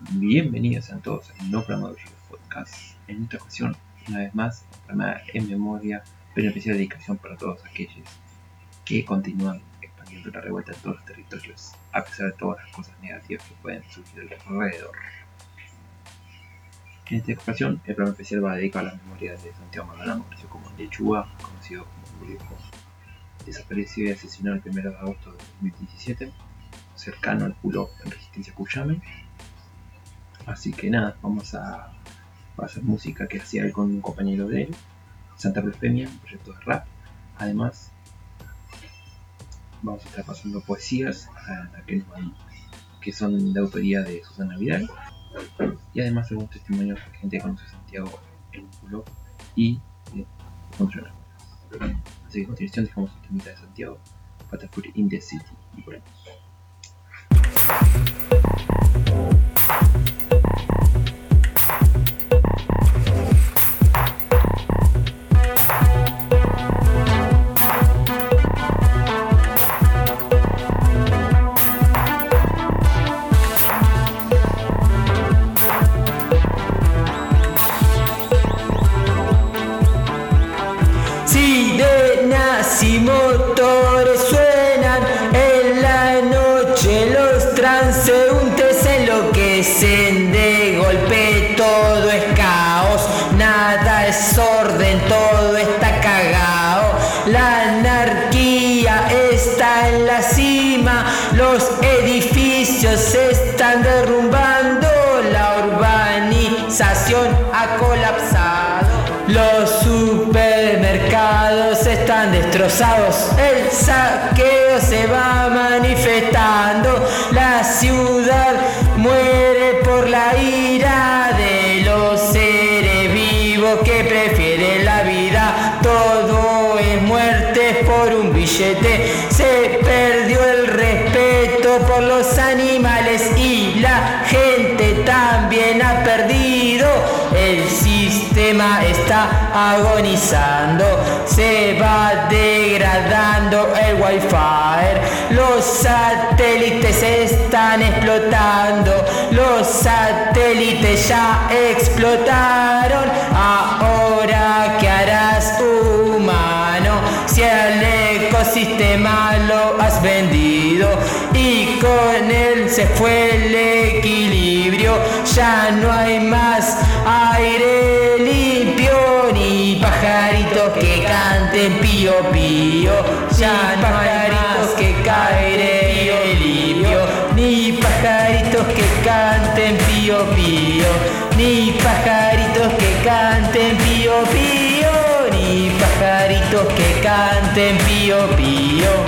Bienvenidos a todos a No Programa Podcast. En esta ocasión, una vez más, programa en memoria, pero especial dedicación para todos aquellos que continúan expandiendo la revuelta en todos los territorios, a pesar de todas las cosas negativas que pueden surgir alrededor. En esta ocasión, el programa especial va dedicado a la memoria de Santiago Maldonado, conocido como Lechuga, conocido como Grupo. Desaparecido y asesinado el 1 de agosto de 2017, cercano al culo en Resistencia Cuyame. Así que nada, vamos a, hacer música que hacía él con un compañero de él, Santa Blasfemia, un proyecto de rap. Además, vamos a estar pasando poesías a, que, que son de autoría de Susana Vidal y además algunos testimonios de gente que conoce a Santiago en culo y contra Así que a continuación dejamos el temita de Santiago, Patafuri in the City y volvemos. El saqueo se va manifestando, la ciudad muere por la ira de los seres vivos que prefieren la vida, todo es muerte por un billete, se perdió el respeto por los animales y la gente también ha perdido el está agonizando, se va degradando el wifi, los satélites están explotando, los satélites ya explotaron, ahora ¿qué harás humano si al ecosistema lo has vendido y con él se fue el equilibrio, ya no hay más aire pío pío, ya no pajaritos que caen limpio, ni pajaritos que canten pío pío, ni pajaritos que canten pío pío, ni pajaritos que canten pío pío.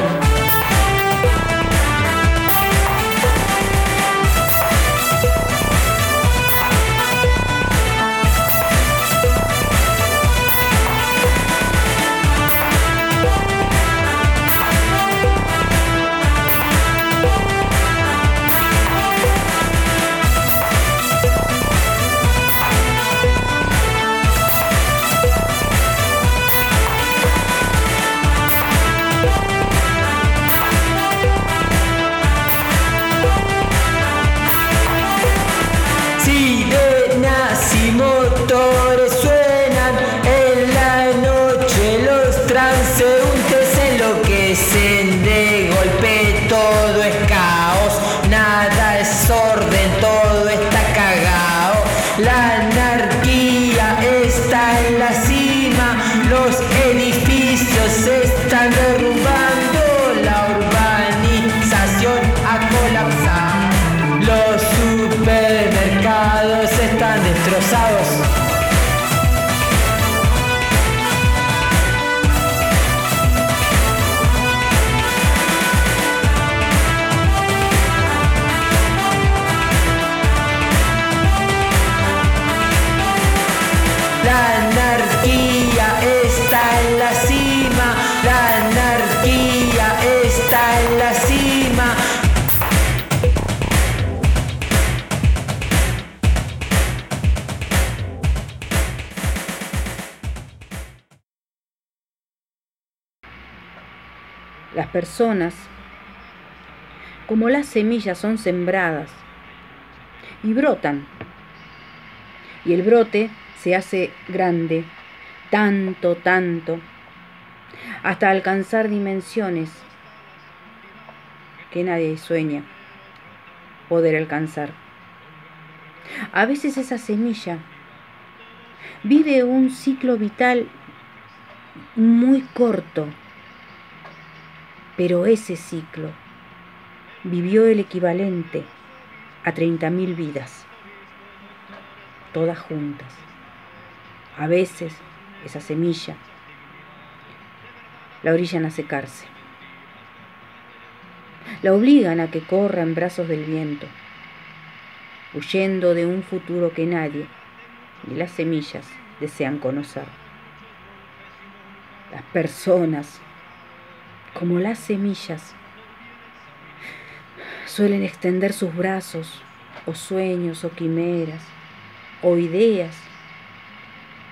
Personas, como las semillas son sembradas, y brotan. Y el brote se hace grande, tanto, tanto, hasta alcanzar dimensiones que nadie sueña poder alcanzar. A veces esa semilla vive un ciclo vital muy corto, pero ese ciclo vivió el equivalente a 30.000 vidas, todas juntas. A veces esa semilla la orillan a secarse, la obligan a que corra en brazos del viento, huyendo de un futuro que nadie, ni las semillas, desean conocer. Las personas, como las semillas, suelen extender sus brazos, o sueños, o quimeras, o ideas,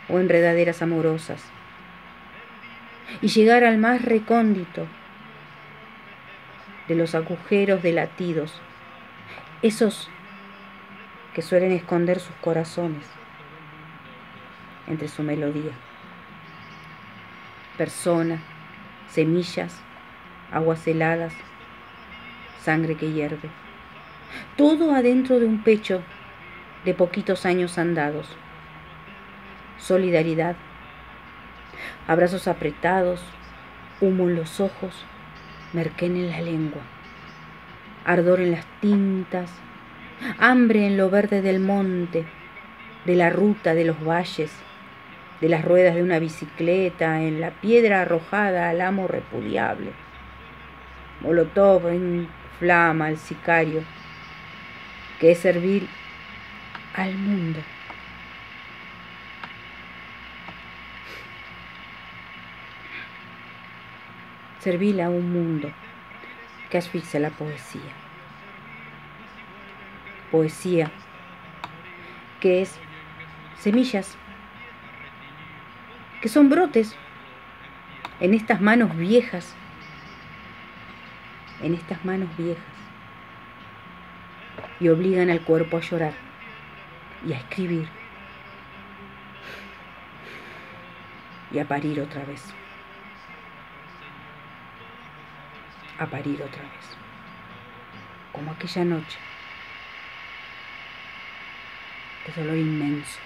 o enredaderas amorosas, y llegar al más recóndito de los agujeros de latidos, esos que suelen esconder sus corazones entre su melodía. Persona, semillas, aguas heladas, sangre que hierve. Todo adentro de un pecho de poquitos años andados. Solidaridad, abrazos apretados, humo en los ojos, merquén en la lengua, ardor en las tintas, hambre en lo verde del monte, de la ruta de los valles, de las ruedas de una bicicleta, en la piedra arrojada al amo repudiable. Molotov inflama al sicario, que es servir al mundo. Servir a un mundo que asfixia la poesía. Poesía que es semillas que son brotes en estas manos viejas, en estas manos viejas, y obligan al cuerpo a llorar y a escribir. Y a parir otra vez, a parir otra vez, como aquella noche. De dolor inmenso.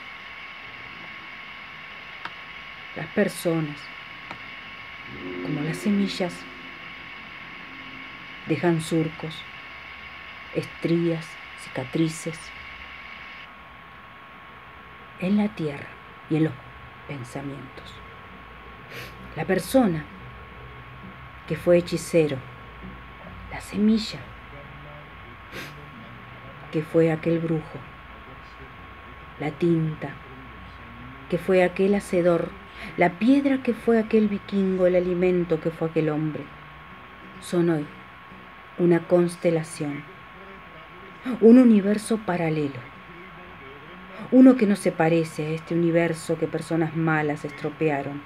Las personas, como las semillas, dejan surcos, estrías, cicatrices en la tierra y en los pensamientos. La persona que fue hechicero, la semilla que fue aquel brujo, la tinta que fue aquel hacedor la piedra que fue aquel vikingo, el alimento que fue aquel hombre, son hoy una constelación, un universo paralelo, uno que no se parece a este universo que personas malas estropearon,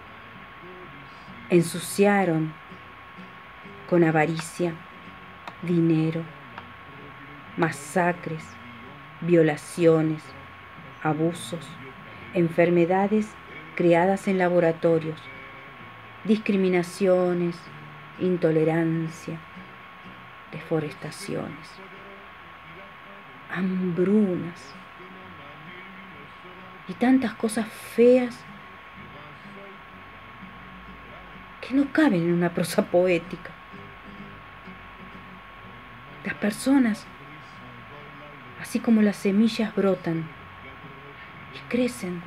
ensuciaron con avaricia, dinero, masacres, violaciones, abusos, enfermedades creadas en laboratorios, discriminaciones, intolerancia, deforestaciones, hambrunas y tantas cosas feas que no caben en una prosa poética. Las personas, así como las semillas, brotan y crecen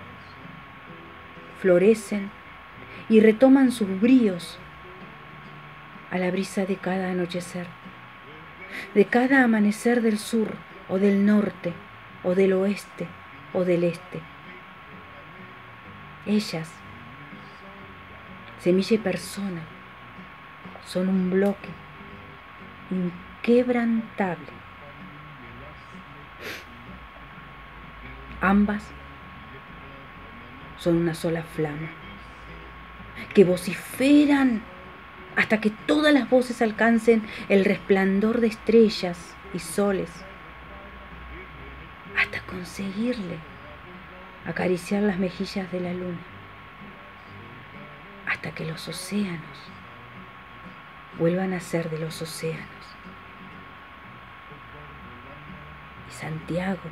florecen y retoman sus bríos a la brisa de cada anochecer, de cada amanecer del sur o del norte o del oeste o del este. Ellas, semilla y persona, son un bloque inquebrantable. Ambas son una sola flama, que vociferan hasta que todas las voces alcancen el resplandor de estrellas y soles, conseguirle acariciar las mejillas de la luna hasta que los océanos vuelvan a ser de los océanos. Y Santiago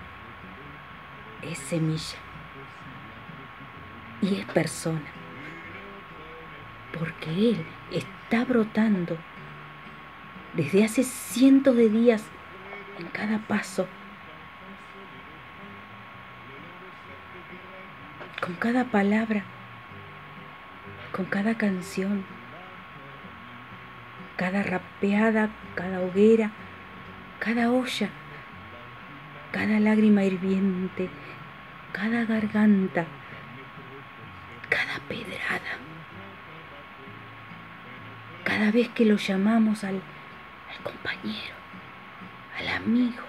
es semilla y es persona, porque Él está brotando desde hace cientos de días en cada paso, con cada palabra, con cada canción, cada rapeada, cada hoguera, cada olla, cada lágrima hirviente, cada garganta, cada pedrada. Cada vez que lo llamamos al, compañero, al amigo,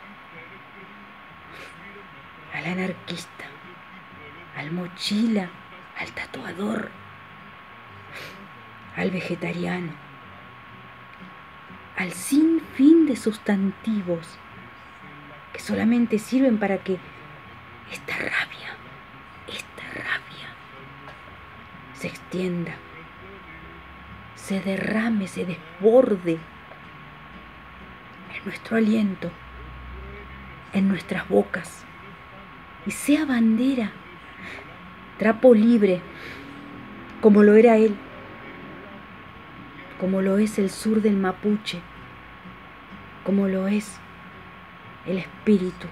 al anarquista, al mochila, al tatuador, al vegetariano, al sinfín de sustantivos que solamente sirven para que esta rabia, esta rabia se extienda, se derrame, se desborde en nuestro aliento, en nuestras bocas y sea bandera, trapo libre, como lo era él como lo es el sur del Mapuche, como lo es el espíritu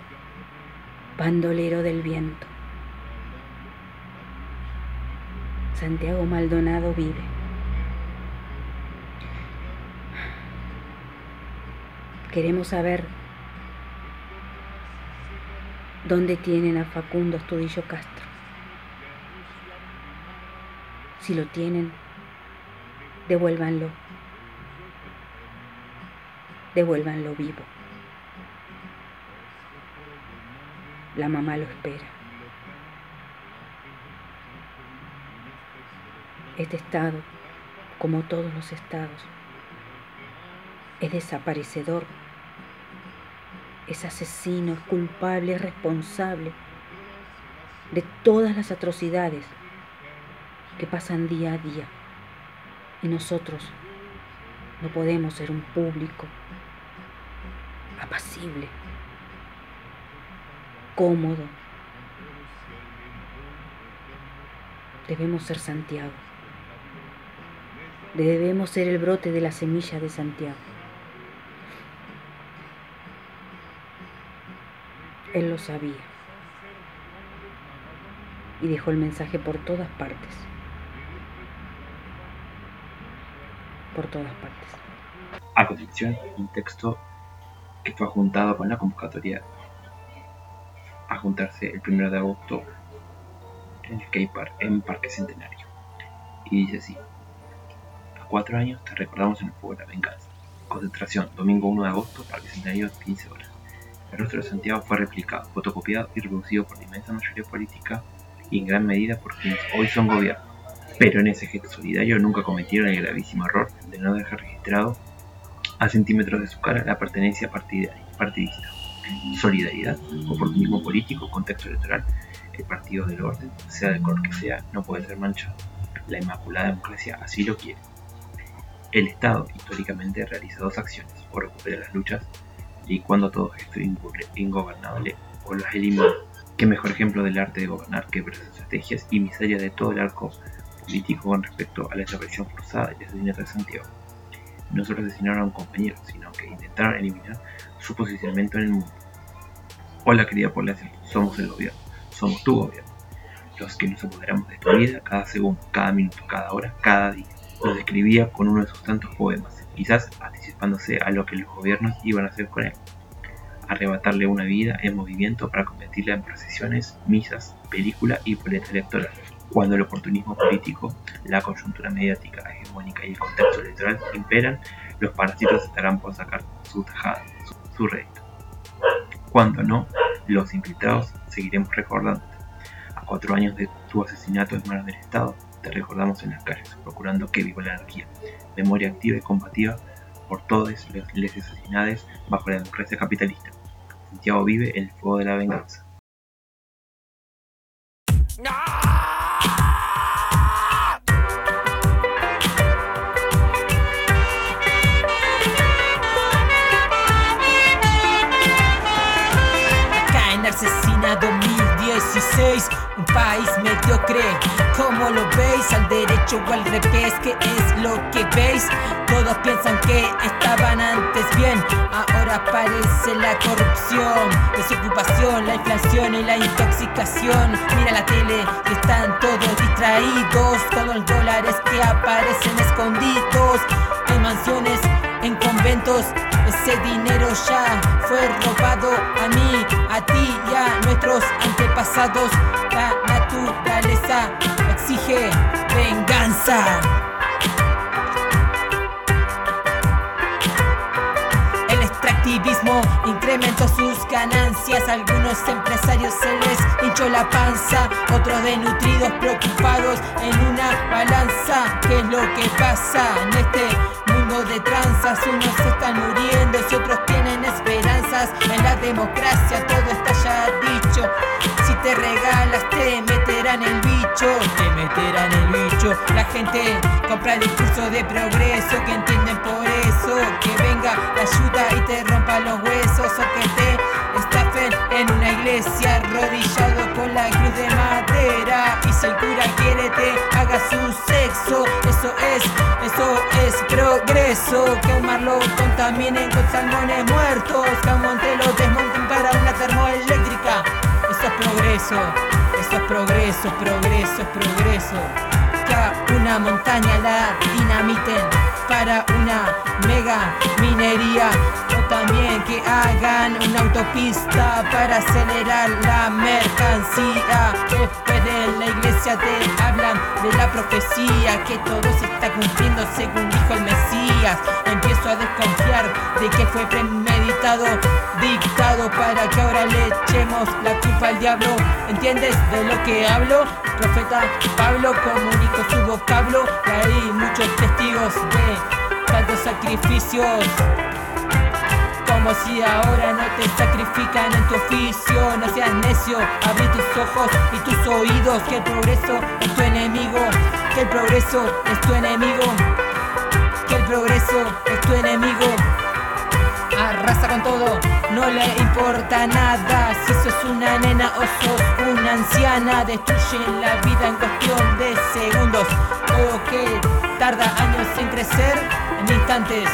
bandolero del viento. Santiago Maldonado vive. Queremos saber dónde tienen a Facundo Estudillo Castro. Si lo tienen, devuélvanlo, devuélvanlo vivo. La mamá lo espera. Este estado, como todos los estados, es desaparecedor, es asesino, es culpable, es responsable de todas las atrocidades que pasan día a día. Y nosotros no podemos ser un público apacible, cómodo. Debemos ser Santiago. Debemos ser el brote de la semilla de Santiago. Él lo sabía y dejó el mensaje por todas partes. por todas partes. A continuación, un texto que fue juntado con la convocatoria a juntarse el 1 de agosto en el Cape Park, en Parque Centenario. Y dice así: A cuatro años te recordamos en el fuego de la venganza. Concentración, domingo 1 de agosto, Parque Centenario, 15 horas. El rostro de Santiago fue replicado, fotocopiado y reproducido por la inmensa mayoría política y en gran medida por quienes hoy son gobierno pero en ese gesto solidario nunca cometieron el gravísimo error de no dejar registrado a centímetros de su cara la pertenencia partidista. Solidaridad, oportunismo político, contexto electoral, el partido del orden, sea del color que sea, no puede ser manchado. La Inmaculada Democracia así lo quiere. El Estado históricamente realiza dos acciones, o recupera las luchas y cuando todo gesto ingobernable o las elimina. Qué mejor ejemplo del arte de gobernar que ver estrategias y miseria de todo el arco político con respecto a la desaparición forzada y asesinato de Santiago. No solo asesinaron a un compañero, sino que intentaron eliminar su posicionamiento en el mundo. Hola querida población, somos el gobierno, somos tu gobierno, los que nos apoderamos de tu vida cada segundo, cada minuto, cada hora, cada día. Lo describía con uno de sus tantos poemas, quizás anticipándose a lo que los gobiernos iban a hacer con él. Arrebatarle una vida en movimiento para convertirla en procesiones, misas, película y boleta electoral. Cuando el oportunismo político, la coyuntura mediática hegemónica y el contexto electoral imperan, los parásitos estarán por sacar su tajada, su, rédito. Cuando no, los infiltrados seguiremos recordándote. A cuatro años de tu asesinato en manos del Estado, te recordamos en las calles, procurando que viva la anarquía, memoria activa y combativa por todos los les asesinados bajo la democracia capitalista. Santiago vive el fuego de la venganza. 2016, un país mediocre. ¿Cómo lo veis? Al derecho o al revés, ¿qué es lo que veis? Todos piensan que estaban antes bien, ahora aparece la corrupción, desocupación, la inflación y la intoxicación. Mira la tele y están todos distraídos con los dólares que aparecen escondidos en mansiones, en conventos. Ese dinero ya fue robado a mí, a ti y a nuestros antepasados. La naturaleza exige venganza. El extractivismo incrementó sus ganancias. Algunos empresarios se les hinchó la panza, otros desnutridos, preocupados en una balanza. ¿Qué es lo que pasa en este de tranzas? Unos están muriendo y otros tienen esperanzas. En la democracia todo está ya dicho. Si te regalas, te meterán el bicho, te meterán el bicho. La gente compra el discurso de progreso que entienden por eso. Que venga la ayuda y te rompa los huesos o que te estafen en una iglesia arrodillado progreso. Que un mar lo contaminen con salmones muertos, que a un monte lo desmonten para una termoeléctrica. Eso es progreso, eso es progreso, progreso, progreso. Que una montaña la dinamiten para una mega minería. O también que hagan una autopista para acelerar la mercancía. Después de la iglesia te hablan de la profecía, que todo se está cumpliendo según dijo el Mesías. Empiezo a desconfiar de que fue dictado para que ahora le echemos la culpa al diablo. ¿Entiendes de lo que hablo? Profeta Pablo comunicó su vocablo y hay muchos testigos de tantos sacrificios. Como si ahora no te sacrifican en tu oficio No seas necio, abre tus ojos y tus oídos Que el progreso es tu enemigo Que el progreso es tu enemigo Que el progreso es tu enemigo Arrasa con todo, no le importa nada Si sos una nena o sos una anciana Destruyen la vida en cuestión de segundos Todo que tarda años en crecer En instantes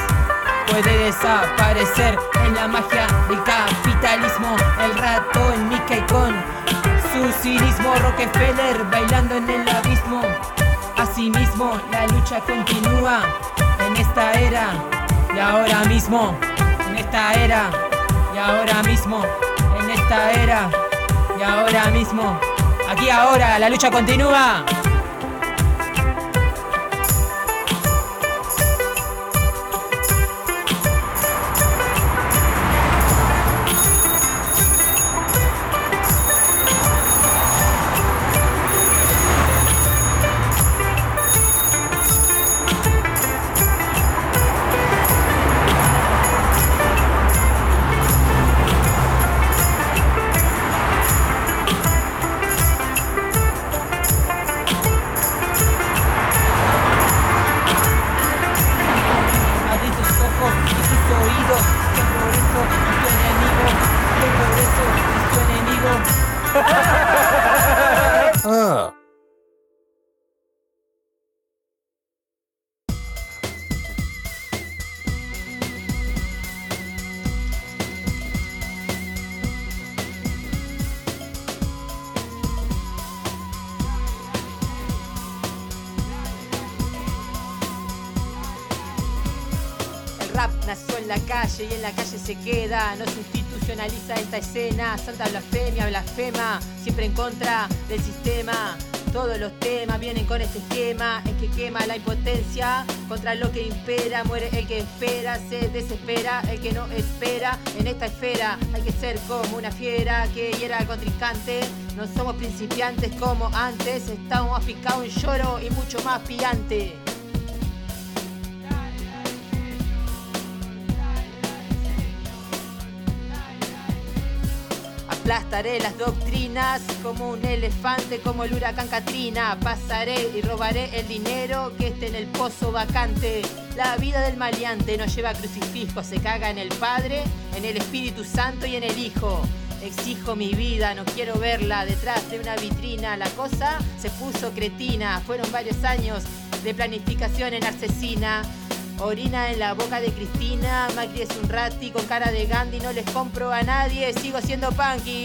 puede desaparecer en la magia del capitalismo. El rato en Mickey con su cinismo. Rockefeller bailando en el abismo. Asimismo, la lucha continúa en esta era y ahora mismo. Esta era y ahora mismo. En esta era y ahora mismo. Aquí ahora, la lucha continúa. Y en la calle se queda. No se institucionaliza esta escena. Santa blasfemia, blasfema, siempre en contra del sistema. Todos los temas vienen con este esquema en que quema la impotencia contra lo que impera. Muere el que espera, se desespera el que no espera. En esta esfera hay que ser como una fiera que hiera al contrincante. No somos principiantes como antes, estamos más picados en lloro y mucho más pillante. Aplastaré las doctrinas como un elefante, como el huracán Katrina. Pasaré y robaré el dinero que esté en el pozo vacante. La vida del maleante no lleva crucifijo, se caga en el Padre, en el Espíritu Santo y en el Hijo. Exijo mi vida, no quiero verla detrás de una vitrina. La cosa se puso cretina. Fueron varios años de planificación en Arcesina. Orina en la boca de Cristina. Macri es un rati con cara de Gandhi. No les compro a nadie, sigo siendo punky.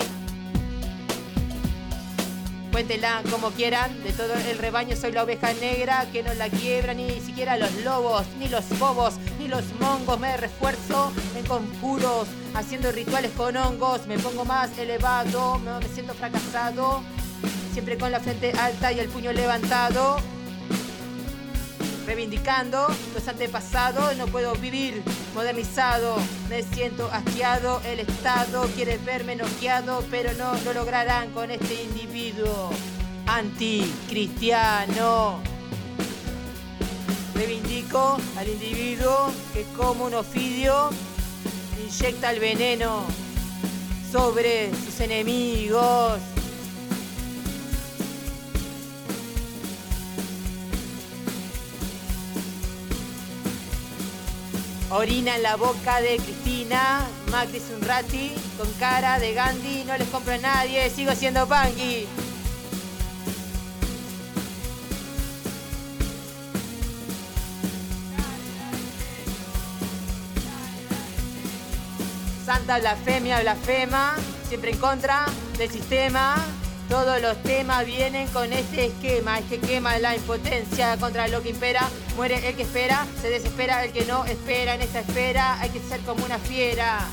Cuéntenla como quieran, de todo el rebaño soy la oveja negra que no la quiebra ni siquiera los lobos, ni los bobos, ni los mongos. Me refuerzo en conjuros, haciendo rituales con hongos. Me pongo más elevado, me siento fracasado, siempre con la frente alta y el puño levantado reivindicando los antepasados, no puedo vivir modernizado, me siento asqueado, el Estado quiere verme noqueado, pero no lo lograrán con este individuo anticristiano. Reivindico al individuo que como un ofidio inyecta el veneno sobre sus enemigos. Orina en la boca de Cristina, Macri es un rati, con cara de Gandhi, no les compro a nadie, sigo siendo punky. Santa blasfemia, blasfema, siempre en contra del sistema. Todos los temas vienen con este esquema, este quema la impotencia contra lo que impera. Muere el que espera, se desespera el que no espera. En esta espera hay que ser como una fiera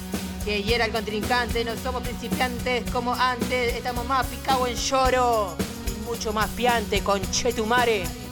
que hiera al contrincante. No somos principiantes como antes, estamos más picados en lloro y mucho más piante con Chetumare.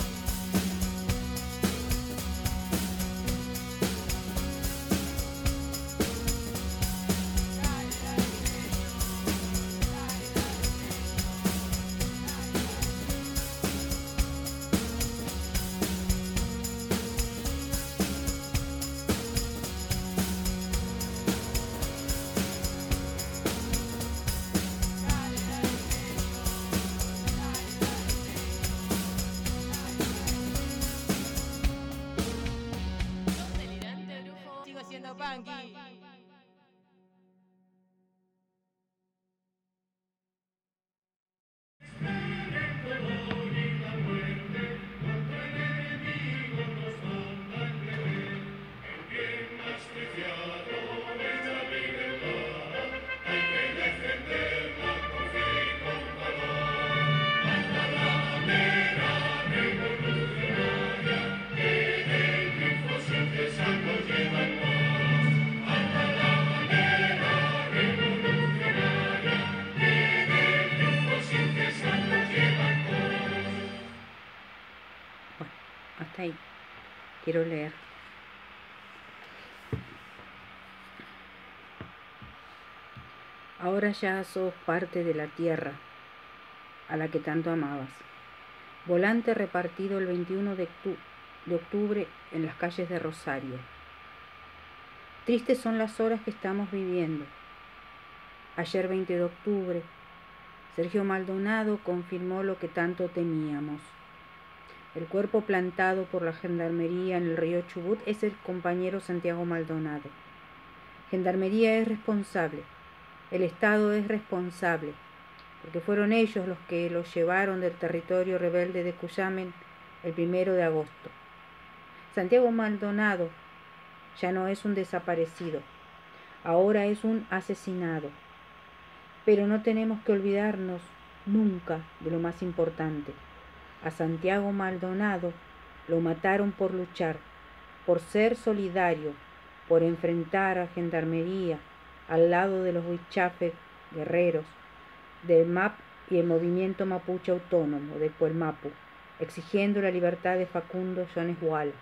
Ahora ya sos parte de la tierra a la que tanto amabas. Volante repartido el 21 de, octubre en las calles de Rosario. Tristes son las horas que estamos viviendo. Ayer 20 de octubre, Sergio Maldonado confirmó lo que tanto temíamos. El cuerpo plantado por la gendarmería en el río Chubut es el compañero Santiago Maldonado. Gendarmería es responsable, el Estado es responsable, porque fueron ellos los que lo llevaron del territorio rebelde de Cuyamen el primero de agosto. Santiago Maldonado ya no es un desaparecido, ahora es un asesinado. Pero no tenemos que olvidarnos nunca de lo más importante a Santiago Maldonado lo mataron por luchar, por ser solidario, por enfrentar a Gendarmería al lado de los huichafes guerreros del MAP y el movimiento mapuche autónomo del Puelmapu, exigiendo la libertad de Facundo Jones Wall.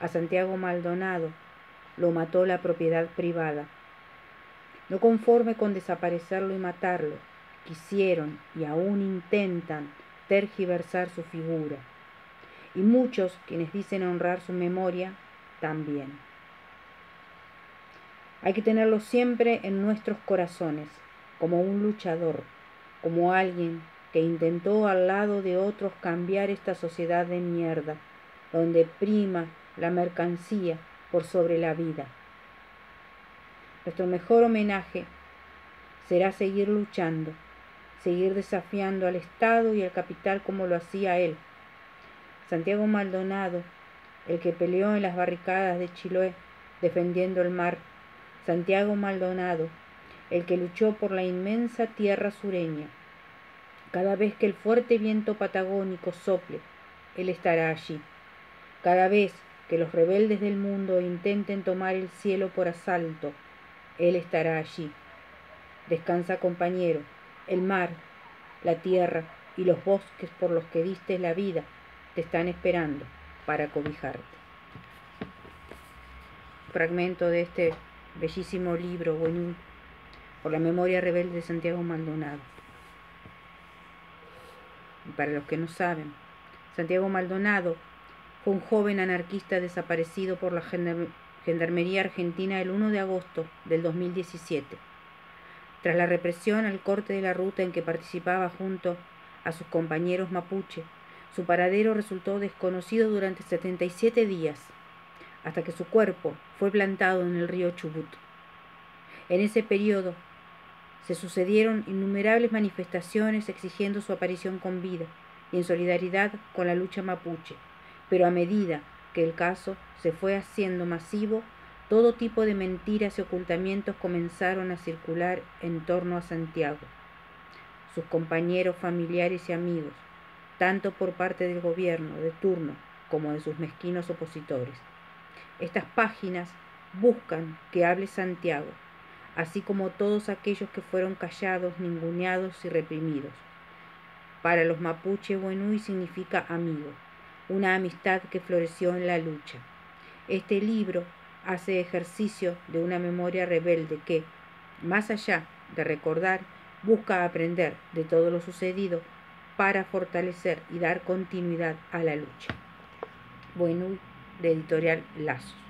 A Santiago Maldonado lo mató la propiedad privada. No conforme con desaparecerlo y matarlo, quisieron y aún intentan tergiversar su figura. Y muchos quienes dicen honrar su memoria, también. Hay que tenerlo siempre en nuestros corazones, como un luchador, como alguien que intentó al lado de otros cambiar esta sociedad de mierda, donde prima la mercancía por sobre la vida. Nuestro mejor homenaje será seguir luchando, seguir desafiando al Estado y al capital como lo hacía él. Santiago Maldonado, el que peleó en las barricadas de Chiloé defendiendo el mar. Santiago Maldonado, el que luchó por la inmensa tierra sureña. Cada vez que el fuerte viento patagónico sople, él estará allí. Cada vez que los rebeldes del mundo intenten tomar el cielo por asalto, él estará allí. Descansa compañero, el mar, la tierra y los bosques por los que diste la vida te están esperando para cobijarte. Fragmento de este bellísimo libro, bueno, por la memoria rebelde de Santiago Maldonado. Para los que no saben, Santiago Maldonado fue un joven anarquista desaparecido por la Gendarmería Argentina el 1 de agosto del 2017 tras la represión al corte de la ruta en que participaba junto a sus compañeros mapuche, su paradero resultó desconocido durante 77 días, hasta que su cuerpo fue plantado en el río Chubut. En ese periodo se sucedieron innumerables manifestaciones exigiendo su aparición con vida y en solidaridad con la lucha mapuche, pero a medida que el caso se fue haciendo masivo, todo tipo de mentiras y ocultamientos comenzaron a circular en torno a Santiago, sus compañeros familiares y amigos, tanto por parte del gobierno de turno como de sus mezquinos opositores. Estas páginas buscan que hable Santiago, así como todos aquellos que fueron callados, ninguneados y reprimidos. Para los mapuche, Buenui significa amigo, una amistad que floreció en la lucha. Este libro hace ejercicio de una memoria rebelde que, más allá de recordar, busca aprender de todo lo sucedido para fortalecer y dar continuidad a la lucha. Bueno, de editorial Lazos.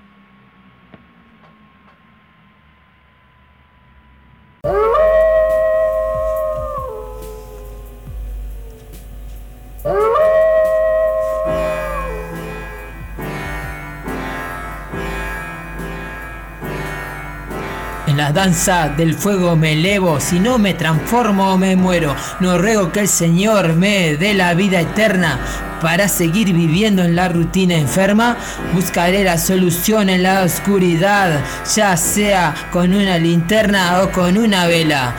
La danza del fuego me elevo, si no me transformo me muero. No ruego que el Señor me dé la vida eterna para seguir viviendo en la rutina enferma. Buscaré la solución en la oscuridad, ya sea con una linterna o con una vela.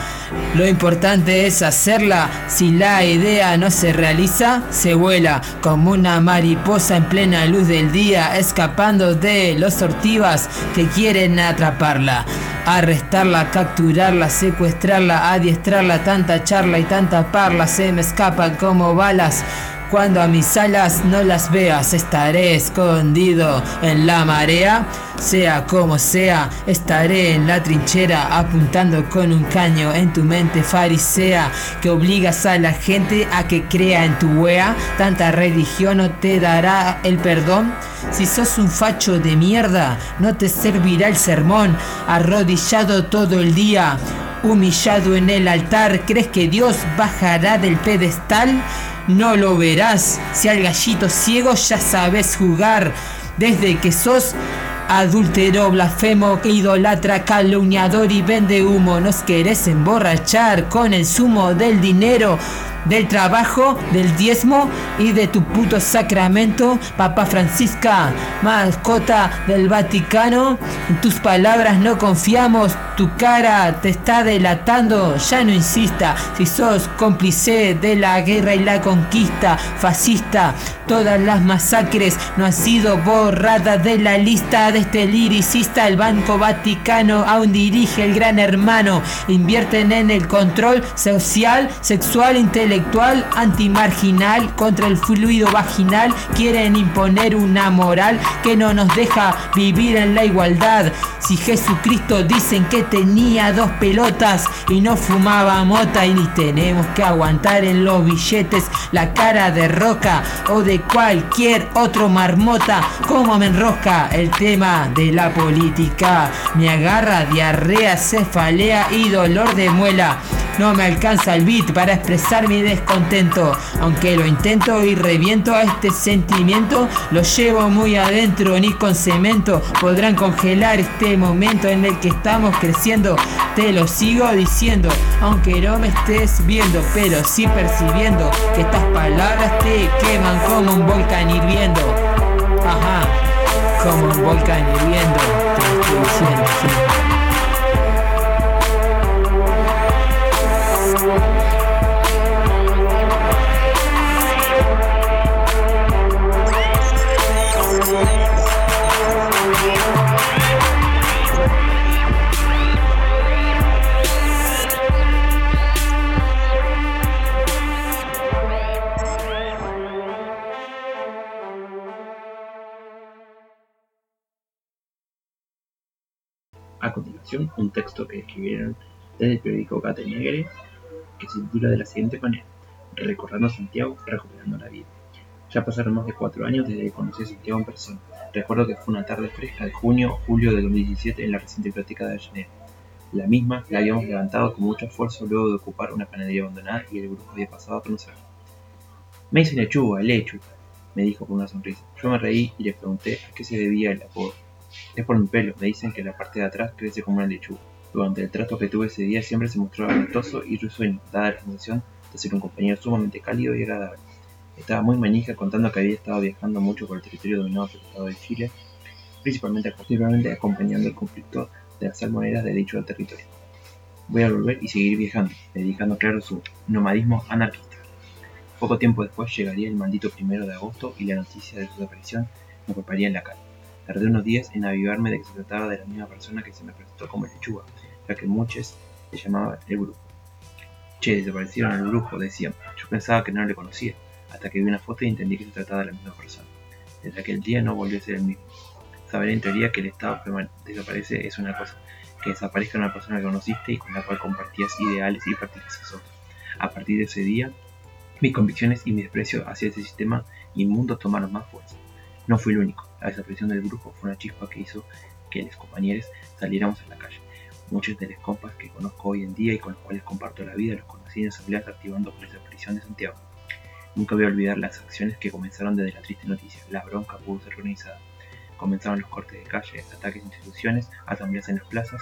Lo importante es hacerla. Si la idea no se realiza, se vuela como una mariposa en plena luz del día, escapando de los sortivas que quieren atraparla. Arrestarla, capturarla, secuestrarla, adiestrarla, tanta charla y tanta parla se me escapan como balas. Cuando a mis alas no las veas, estaré escondido en la marea. Sea como sea, estaré en la trinchera apuntando con un caño en tu mente farisea que obligas a la gente a que crea en tu wea. Tanta religión no te dará el perdón. Si sos un facho de mierda, no te servirá el sermón. Arrodillado todo el día, humillado en el altar, ¿crees que Dios bajará del pedestal? No lo verás. Si al gallito ciego ya sabes jugar, desde que sos adúltero, blasfemo, idolatra, calumniador y vende humo, nos querés emborrachar con el zumo del dinero del trabajo, del diezmo y de tu puto sacramento, Papa Francisca, mascota del Vaticano. En tus palabras no confiamos, tu cara te está delatando, ya no insista, si sos cómplice de la guerra y la conquista fascista, todas las masacres no han sido borradas de la lista de este liricista, el Banco Vaticano aún dirige el gran hermano, invierten en el control social, sexual, intelectual, intelectual antimarginal contra el fluido vaginal quieren imponer una moral que no nos deja vivir en la igualdad. Si Jesucristo dicen que tenía dos pelotas y no fumaba mota y ni tenemos que aguantar en los billetes la cara de roca o de cualquier otro marmota, como me enrosca el tema de la política. Me agarra diarrea, cefalea y dolor de muela. No me alcanza el beat para expresar mi descontento. Aunque lo intento y reviento a este sentimiento, lo llevo muy adentro, ni con cemento podrán congelar este momento en el que estamos creciendo. Te lo sigo diciendo, aunque no me estés viendo, pero sí percibiendo que estas palabras te queman como un volcán hirviendo. Ajá, como un volcán hirviendo, A continuación, un texto que escribieron desde el periódico Gata Negre, que se titula de la siguiente manera: Recordando a Santiago, recuperando la vida. Ya pasaron más de cuatro años desde que conocí a Santiago en persona. Recuerdo que fue una tarde fresca de junio o julio de 2017 en la reciente biblioteca de Avellaneda. La misma la habíamos levantado con mucho esfuerzo luego de ocupar una panadería abandonada y el grupo había pasado a conocer. Me hice lechuga, el hecho, me dijo con una sonrisa. Yo me reí y le pregunté a qué se debía el apodo. Es por mi pelo, me dicen que la parte de atrás crece como una lechuga. Durante el trato que tuve ese día siempre se mostró amistoso y risueño, dada la sensación de ser un compañero sumamente cálido y agradable. Estaba muy manija contando que había estado viajando mucho por el territorio dominado por el Estado de Chile, principalmente, acompañando el conflicto de las salmoneras de dicho territorio. Voy a volver y seguir viajando, dedicando claro su nomadismo anarquista. Poco tiempo después llegaría el maldito primero de agosto y la noticia de su desaparición me ocuparía en la calle. Tardé unos días en avivarme de que se trataba de la misma persona que se me presentó como lechuga, ya que muchos le llamaban el brujo. Che, desaparecieron el brujo, decían. Yo pensaba que no le conocía, hasta que vi una foto y entendí que se trataba de la misma persona. Desde aquel día no volvió a ser el mismo. Saber en teoría que el estado desaparece es una cosa, que desaparezca una persona que conociste y con la cual compartías ideales y prácticas otros. A partir de ese día, mis convicciones y mi desprecio hacia ese sistema inmundo tomaron más fuerza. No fui el único. La desaparición del grupo fue una chispa que hizo que los compañeros saliéramos a la calle. Muchos de los compas que conozco hoy en día y con los cuales comparto la vida los conocí en asambleas activando por la desaparición de Santiago. Nunca voy a olvidar las acciones que comenzaron desde la triste noticia. La bronca pudo ser organizada. Comenzaron los cortes de calle, ataques a instituciones, asambleas en las plazas,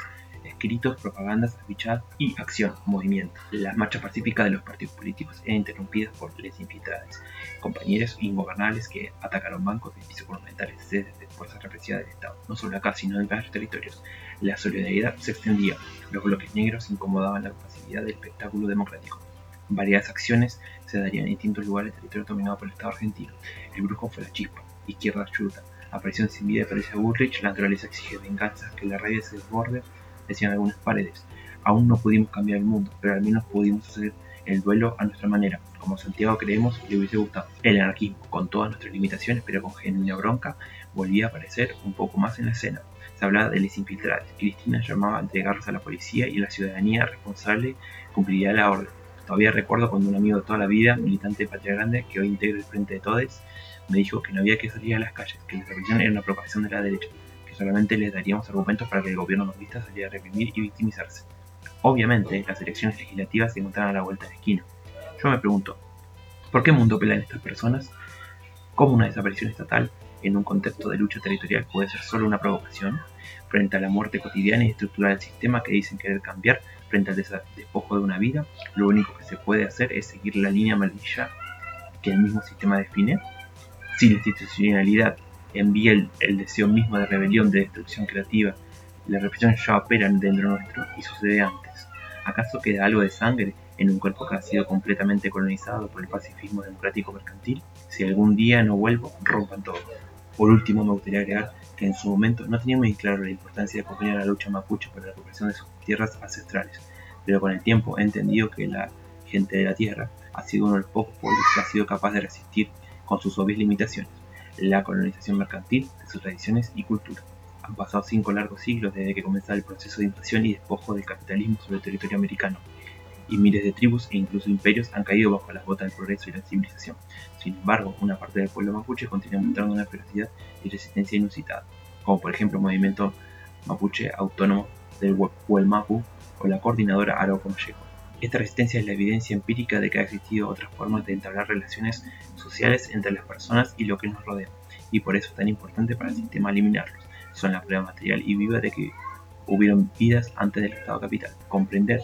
escritos, propagandas, afichadas y acción, movimiento. Las marchas pacíficas de los partidos políticos eran interrumpidas por les infiltradas, compañeros ingobernables que atacaron bancos y edificios monumentales desde fuerzas represivas del Estado, no solo acá, sino en varios territorios. La solidaridad se extendía, los bloques negros incomodaban la facilidad del espectáculo democrático. Varias acciones se darían en distintos lugares del territorio dominado por el Estado argentino. El brujo fue la chispa, izquierda ayuda, aparición sin vida de Patricia Bullrich, la naturaleza exige venganza, que la rabia se desborde decían algunas paredes. Aún no pudimos cambiar el mundo, pero al menos pudimos hacer el duelo a nuestra manera, como Santiago creemos le hubiese gustado. El anarquismo, con todas nuestras limitaciones, pero con genuina bronca, volvía a aparecer un poco más en la escena. Se hablaba de les infiltrados. Cristina llamaba a entregarlos a la policía y la ciudadanía responsable cumpliría la orden. Todavía recuerdo cuando un amigo de toda la vida, militante de Patria Grande, que hoy integra el Frente de Todes, me dijo que no había que salir a las calles, que la represión era una provocación de la derecha, solamente les daríamos argumentos para que el gobierno novista saliera a reprimir y victimizarse. Obviamente, las elecciones legislativas se encontraron a la vuelta de la esquina. Yo me pregunto, ¿por qué mundo pelan estas personas? ¿Cómo una desaparición estatal en un contexto de lucha territorial puede ser solo una provocación? Frente a la muerte cotidiana y estructural del sistema que dicen querer cambiar, frente al despojo de una vida, lo único que se puede hacer es seguir la línea amarilla que el mismo sistema define. Si la institucionalidad envía el, deseo mismo de rebelión, de destrucción creativa. La represión ya opera dentro nuestro y sucede antes. ¿Acaso queda algo de sangre en un cuerpo que ha sido completamente colonizado por el pacifismo democrático mercantil? Si algún día no vuelvo, rompan todo. Por último, me gustaría agregar que en su momento no tenía muy claro la importancia de acompañar la lucha mapuche para la recuperación de sus tierras ancestrales, pero con el tiempo he entendido que la gente de la tierra ha sido uno de los pocos pueblos que ha sido capaz de resistir con sus obvias limitaciones la colonización mercantil de sus tradiciones y cultura. Han pasado cinco largos siglos desde que comenzara el proceso de invasión y despojo del capitalismo sobre el territorio americano, y miles de tribus e incluso imperios han caído bajo las botas del progreso y la civilización. Sin embargo, una parte del pueblo mapuche continúa mostrando una ferocidad y resistencia inusitada. como por ejemplo el movimiento mapuche autónomo del Huelmapu o la coordinadora Arauco. Esta resistencia es la evidencia empírica de que ha existido otras formas de entablar relaciones sociales entre las personas y lo que nos rodea, y por eso es tan importante para el sistema eliminarlos. Son la prueba material y viva de que hubieron vidas antes del Estado capital. Comprender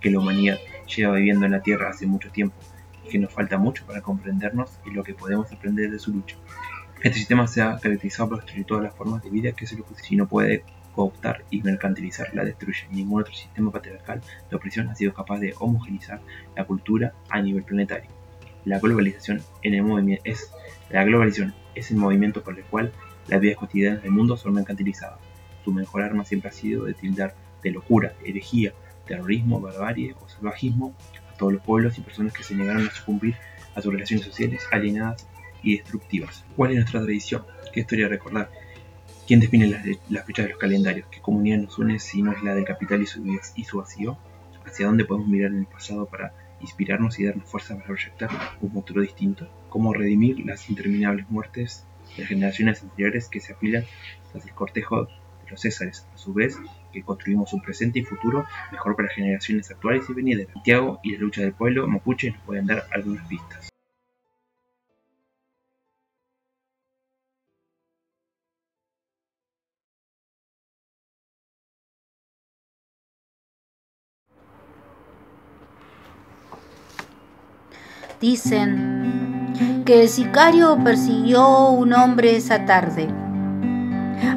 que la humanidad lleva viviendo en la Tierra hace mucho tiempo y que nos falta mucho para comprendernos y lo que podemos aprender de su lucha. Este sistema se ha caracterizado por destruir todas las formas de vida que se le no puede cooptar y mercantilizar la destruye. Ningún otro sistema patriarcal de opresión ha sido capaz de homogenizar la cultura a nivel planetario. La globalización, en el es, la globalización es el movimiento por el cual las vidas cotidianas del mundo son mercantilizadas. Su mejor arma siempre ha sido de tildar de locura, herejía, terrorismo, barbarie o salvajismo a todos los pueblos y personas que se negaron a sucumbir a sus relaciones sociales alienadas y destructivas. ¿Cuál es nuestra tradición? ¿Qué historia recordar? ¿Quién define las, fechas de los calendarios? ¿Qué comunidad nos une si no es la del capital y su, y su vacío? ¿Hacia dónde podemos mirar en el pasado para inspirarnos y darnos fuerza para proyectar un futuro distinto? ¿Cómo redimir las interminables muertes de generaciones anteriores que se apilan tras el cortejo de los Césares? A su vez, que construimos un presente y futuro mejor para generaciones actuales y venideras. Santiago y la lucha del pueblo mapuche nos pueden dar algunas pistas. Dicen que el sicario persiguió un hombre esa tarde,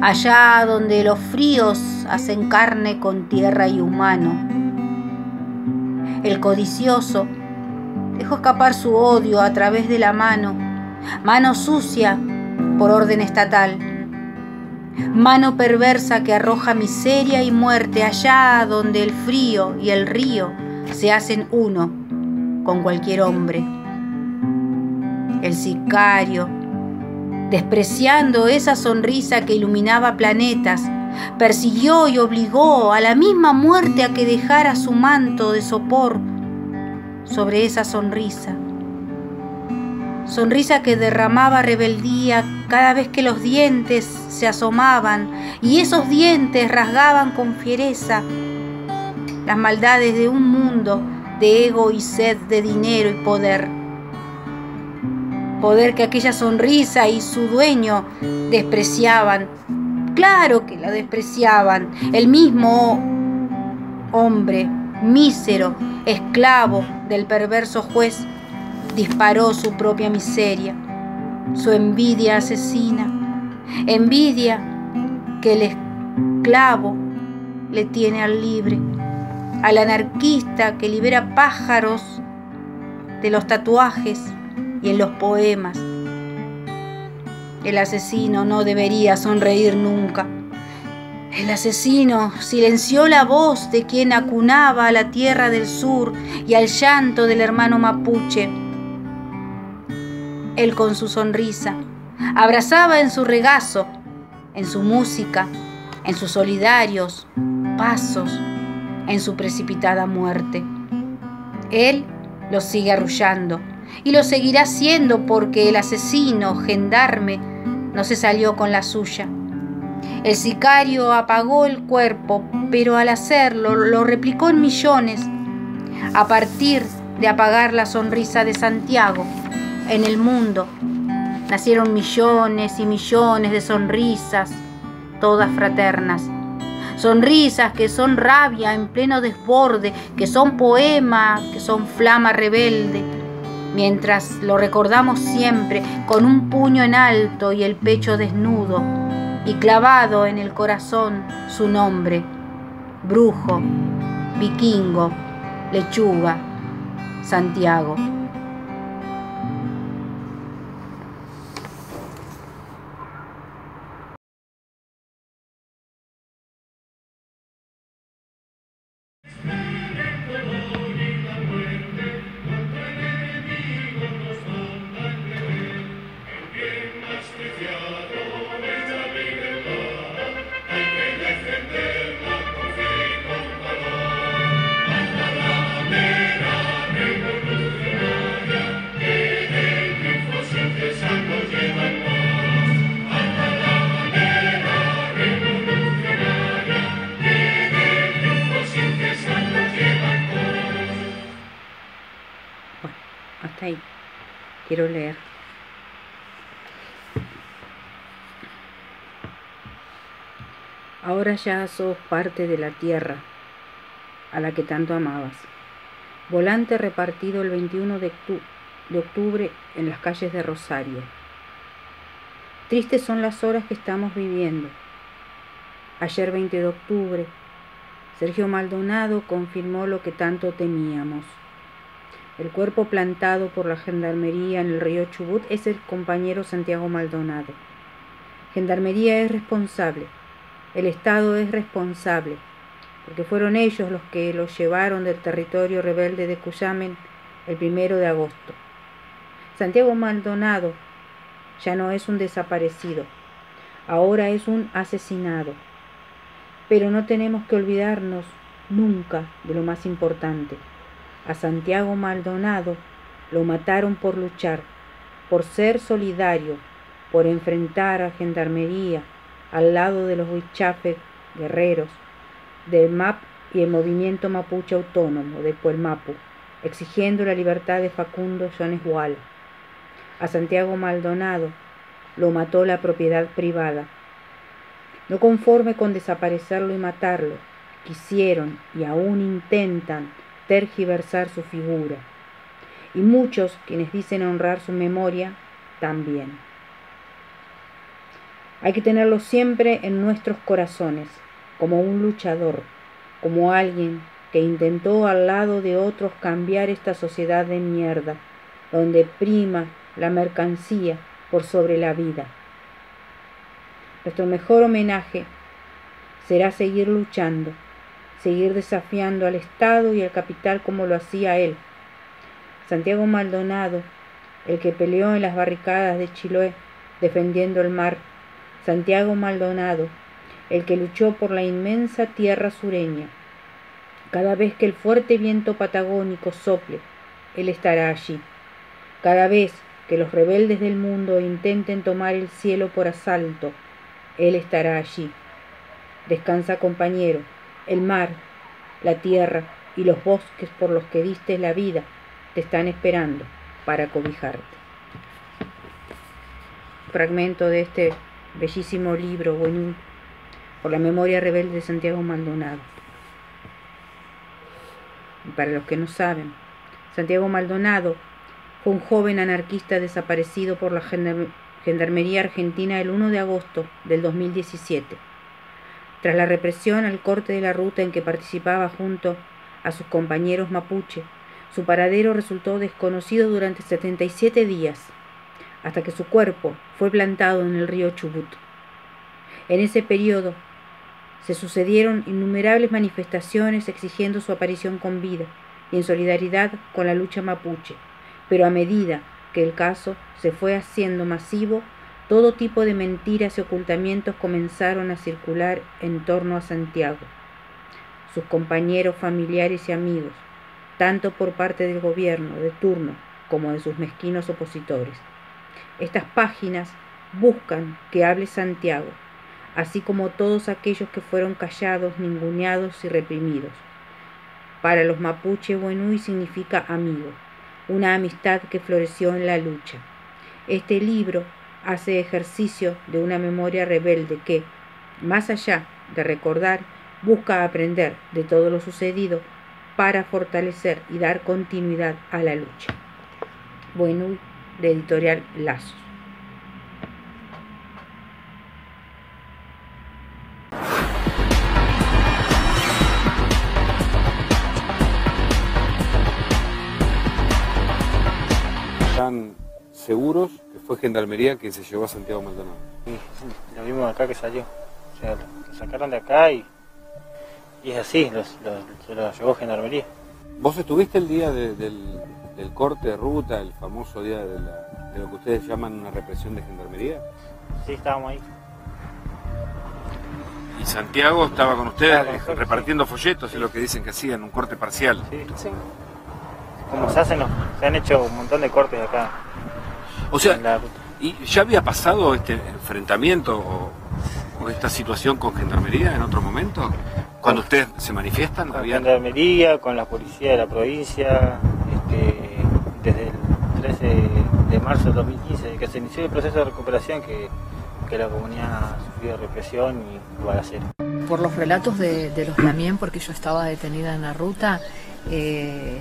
allá donde los fríos hacen carne con tierra y humano. El codicioso dejó escapar su odio a través de la mano, mano sucia por orden estatal, mano perversa que arroja miseria y muerte allá donde el frío y el río se hacen uno con cualquier hombre. El sicario, despreciando esa sonrisa que iluminaba planetas, persiguió y obligó a la misma muerte a que dejara su manto de sopor sobre esa sonrisa. Sonrisa que derramaba rebeldía cada vez que los dientes se asomaban y esos dientes rasgaban con fiereza las maldades de un mundo de ego y sed de dinero y poder. Poder que aquella sonrisa y su dueño despreciaban. Claro que la despreciaban. El mismo hombre, mísero, esclavo del perverso juez, disparó su propia miseria, su envidia asesina. Envidia que el esclavo le tiene al libre al anarquista que libera pájaros de los tatuajes y en los poemas. El asesino no debería sonreír nunca. El asesino silenció la voz de quien acunaba a la tierra del sur y al llanto del hermano mapuche. Él con su sonrisa abrazaba en su regazo, en su música, en sus solidarios pasos en su precipitada muerte. Él lo sigue arrullando y lo seguirá haciendo porque el asesino gendarme no se salió con la suya. El sicario apagó el cuerpo, pero al hacerlo lo replicó en millones. A partir de apagar la sonrisa de Santiago, en el mundo nacieron millones y millones de sonrisas, todas fraternas sonrisas que son rabia en pleno desborde, que son poema, que son flama rebelde, mientras lo recordamos siempre con un puño en alto y el pecho desnudo, y clavado en el corazón su nombre, brujo, vikingo, lechuga, Santiago. Ahora ya sos parte de la tierra a la que tanto amabas. Volante repartido el 21 de, octubre en las calles de Rosario. Tristes son las horas que estamos viviendo. Ayer 20 de octubre, Sergio Maldonado confirmó lo que tanto temíamos. El cuerpo plantado por la gendarmería en el río Chubut es el compañero Santiago Maldonado. Gendarmería es responsable, el Estado es responsable, porque fueron ellos los que lo llevaron del territorio rebelde de Cuyamen el primero de agosto. Santiago Maldonado ya no es un desaparecido, ahora es un asesinado. Pero no tenemos que olvidarnos nunca de lo más importante. A Santiago Maldonado lo mataron por luchar, por ser solidario, por enfrentar a Gendarmería al lado de los Huichafe guerreros, del MAP y el movimiento mapuche autónomo del Puelmapu, exigiendo la libertad de Facundo Jones Wall. A Santiago Maldonado lo mató la propiedad privada. No conforme con desaparecerlo y matarlo, quisieron y aún intentan tergiversar su figura. Y muchos quienes dicen honrar su memoria también. Hay que tenerlo siempre en nuestros corazones, como un luchador, como alguien que intentó al lado de otros cambiar esta sociedad de mierda, donde prima la mercancía por sobre la vida. Nuestro mejor homenaje será seguir luchando seguir desafiando al Estado y al capital como lo hacía él. Santiago Maldonado, el que peleó en las barricadas de Chiloé defendiendo el mar. Santiago Maldonado, el que luchó por la inmensa tierra sureña. Cada vez que el fuerte viento patagónico sople, él estará allí. Cada vez que los rebeldes del mundo intenten tomar el cielo por asalto, él estará allí. Descansa compañero, el mar, la tierra y los bosques por los que diste la vida te están esperando para cobijarte. Fragmento de este bellísimo libro, por la memoria rebelde de Santiago Maldonado. Para los que no saben, Santiago Maldonado fue un joven anarquista desaparecido por la Gendarmería Argentina el 1 de agosto del 2017 tras la represión al corte de la ruta en que participaba junto a sus compañeros mapuche, su paradero resultó desconocido durante 77 días, hasta que su cuerpo fue plantado en el río Chubut. En ese periodo se sucedieron innumerables manifestaciones exigiendo su aparición con vida y en solidaridad con la lucha mapuche, pero a medida que el caso se fue haciendo masivo, todo tipo de mentiras y ocultamientos comenzaron a circular en torno a Santiago, sus compañeros familiares y amigos, tanto por parte del gobierno de turno como de sus mezquinos opositores. Estas páginas buscan que hable Santiago, así como todos aquellos que fueron callados, ninguneados y reprimidos. Para los mapuche Buenui significa amigo, una amistad que floreció en la lucha. Este libro hace ejercicio de una memoria rebelde que, más allá de recordar, busca aprender de todo lo sucedido para fortalecer y dar continuidad a la lucha. Buenui, de editorial Lazos. ¿Están seguros fue Gendarmería que se llevó a Santiago Maldonado. Sí, lo vimos acá que salió. O sea, lo sacaron de acá y, y es así, se lo llevó Gendarmería. ¿Vos estuviste el día del, corte de ruta, el famoso día de, lo que ustedes llaman una represión de Gendarmería? Sí, estábamos ahí. ¿Y Santiago estaba con ustedes repartiendo folletos, es lo que dicen que hacían, un corte parcial? Sí, sí. Como se hacen, se han hecho un montón de cortes acá. O sea, ¿y ya había pasado este enfrentamiento o, esta situación con Gendarmería en otro momento? Cuando ustedes se manifiestan, con Gendarmería, con la policía de la provincia, este, desde el 13 de marzo del 2015, que se inició el proceso de recuperación que, que la comunidad sufrió represión y balacera. Por los relatos de, de los Lamien, porque yo estaba detenida en la ruta, eh,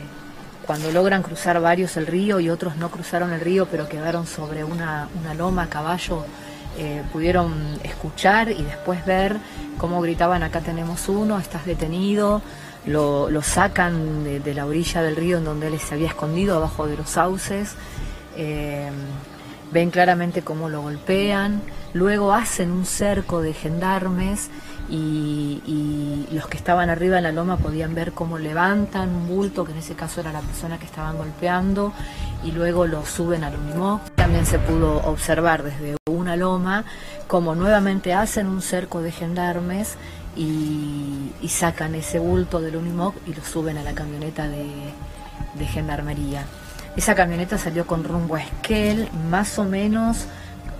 cuando logran cruzar varios el río y otros no cruzaron el río pero quedaron sobre una, una loma a caballo, eh, pudieron escuchar y después ver cómo gritaban acá tenemos uno, estás detenido, lo, sacan de, la orilla del río en donde él se había escondido, abajo de los sauces, eh, ven claramente cómo lo golpean, luego hacen un cerco de gendarmes y, los que estaban arriba en la loma podían ver cómo levantan un bulto, que en ese caso era la persona que estaban golpeando, y luego lo suben al Unimoc. También se pudo observar desde una loma cómo nuevamente hacen un cerco de gendarmes y, sacan ese bulto del Unimoc y lo suben a la camioneta de, de gendarmería. Esa camioneta salió con rumbo a Esquel más o menos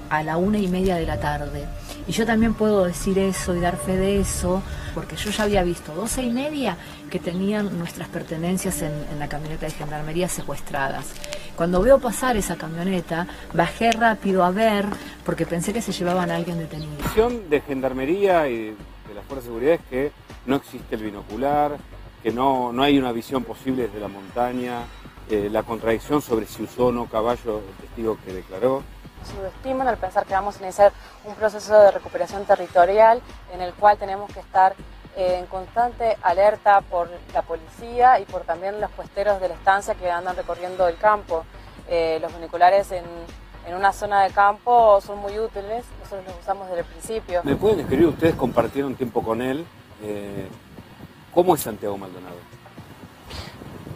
a la una y media de la tarde. Y yo también puedo decir eso y dar fe de eso, porque yo ya había visto doce y media que tenían nuestras pertenencias en, en, la camioneta de gendarmería secuestradas. Cuando veo pasar esa camioneta, bajé rápido a ver, porque pensé que se llevaban a alguien detenido. La de gendarmería y las fuerzas de seguridad es que no existe el binocular, que no, no hay una visión posible desde la montaña, eh, la contradicción sobre si usó o no caballo el testigo que declaró subestiman al pensar que vamos a iniciar un proceso de recuperación territorial en el cual tenemos que estar eh, en constante alerta por la policía y por también los puesteros de la estancia que andan recorriendo el campo. Eh, los viniculares en, en, una zona de campo son muy útiles, nosotros los usamos desde el principio. ¿Me pueden escribir? Ustedes compartieron tiempo con él. Eh, ¿Cómo es Santiago Maldonado?